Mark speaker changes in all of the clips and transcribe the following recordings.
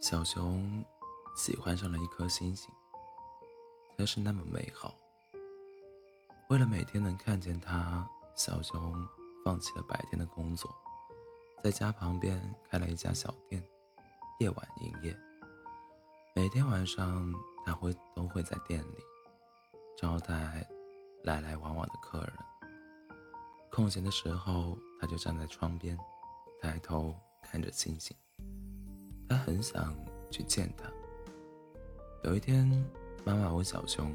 Speaker 1: 小熊喜欢上了一颗星星，它是那么美好。为了每天能看见它，小熊放弃了白天的工作，在家旁边开了一家小店，夜晚营业。每天晚上，他会都会在店里招待来来往往的客人。空闲的时候，他就站在窗边，抬头看着星星。他很想去见他。有一天，妈妈问小熊：“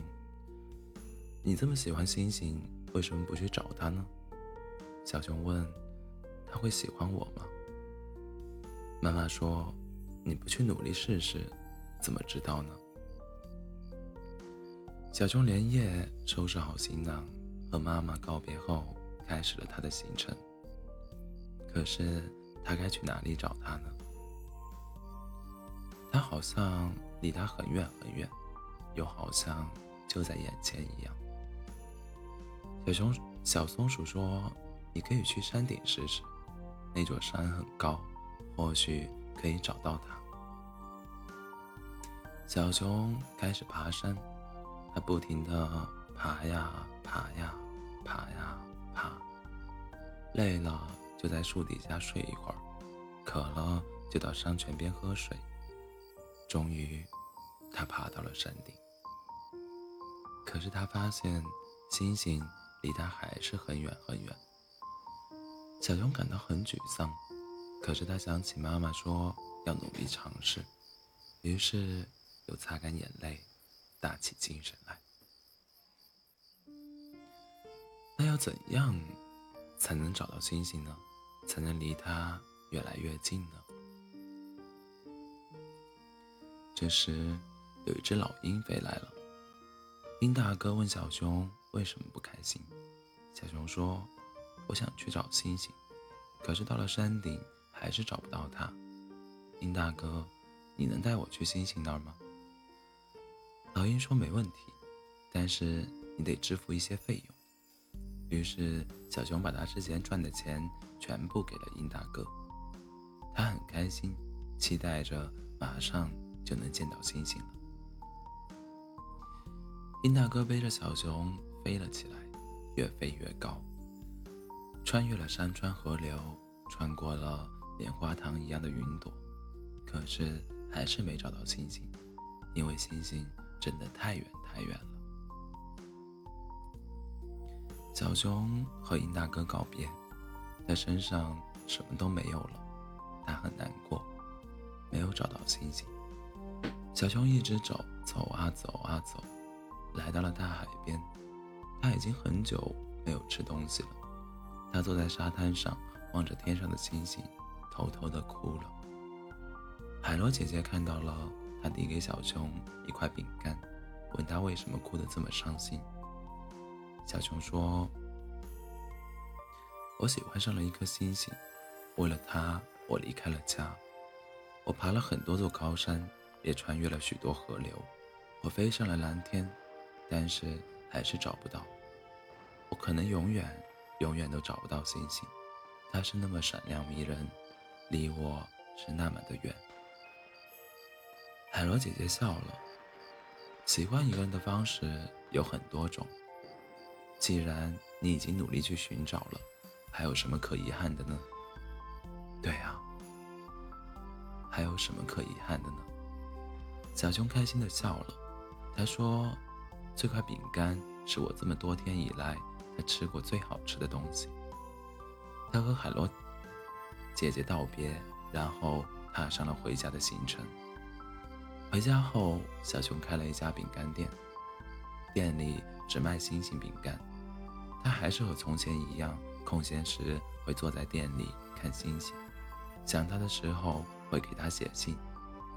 Speaker 1: 你这么喜欢星星，为什么不去找他呢？”小熊问：“他会喜欢我吗？”妈妈说：“你不去努力试试，怎么知道呢？”小熊连夜收拾好行囊，和妈妈告别后。开始了他的行程。可是他该去哪里找他呢？他好像离他很远很远，又好像就在眼前一样。小熊小松鼠说：“你可以去山顶试试，那座山很高，或许可以找到他。”小熊开始爬山，它不停地爬呀爬呀爬呀。爬，累了就在树底下睡一会儿，渴了就到山泉边喝水。终于，他爬到了山顶。可是他发现星星离他还是很远很远。小熊感到很沮丧，可是他想起妈妈说要努力尝试，于是又擦干眼泪，打起精神来。那要怎样才能找到星星呢？才能离它越来越近呢？这时，有一只老鹰飞来了。鹰大哥问小熊为什么不开心。小熊说：“我想去找星星，可是到了山顶还是找不到它。”鹰大哥，你能带我去星星那儿吗？老鹰说：“没问题，但是你得支付一些费用。”于是，小熊把他之前赚的钱全部给了鹰大哥。他很开心，期待着马上就能见到星星了。殷大哥背着小熊飞了起来，越飞越高，穿越了山川河流，穿过了棉花糖一样的云朵，可是还是没找到星星，因为星星真的太远太远了。小熊和鹰大哥告别，他身上什么都没有了，他很难过，没有找到星星。小熊一直走，走啊走啊走，来到了大海边。他已经很久没有吃东西了，他坐在沙滩上，望着天上的星星，偷偷的哭了。海螺姐姐看到了，她递给小熊一块饼干，问他为什么哭得这么伤心。小熊说：“我喜欢上了一颗星星，为了它，我离开了家。我爬了很多座高山，也穿越了许多河流。我飞上了蓝天，但是还是找不到。我可能永远、永远都找不到星星。它是那么闪亮迷人，离我是那么的远。”海螺姐姐笑了。喜欢一个人的方式有很多种。既然你已经努力去寻找了，还有什么可遗憾的呢？对啊，还有什么可遗憾的呢？小熊开心的笑了，他说：“这块饼干是我这么多天以来还吃过最好吃的东西。”他和海螺姐姐道别，然后踏上了回家的行程。回家后，小熊开了一家饼干店，店里只卖星星饼干。他还是和从前一样，空闲时会坐在店里看星星，想他的时候会给他写信，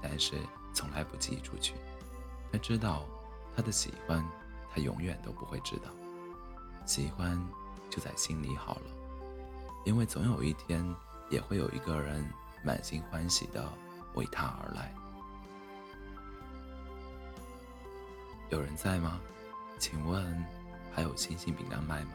Speaker 1: 但是从来不寄出去。他知道他的喜欢，他永远都不会知道。喜欢就在心里好了，因为总有一天也会有一个人满心欢喜的为他而来。有人在吗？请问？还有星星饼干卖吗？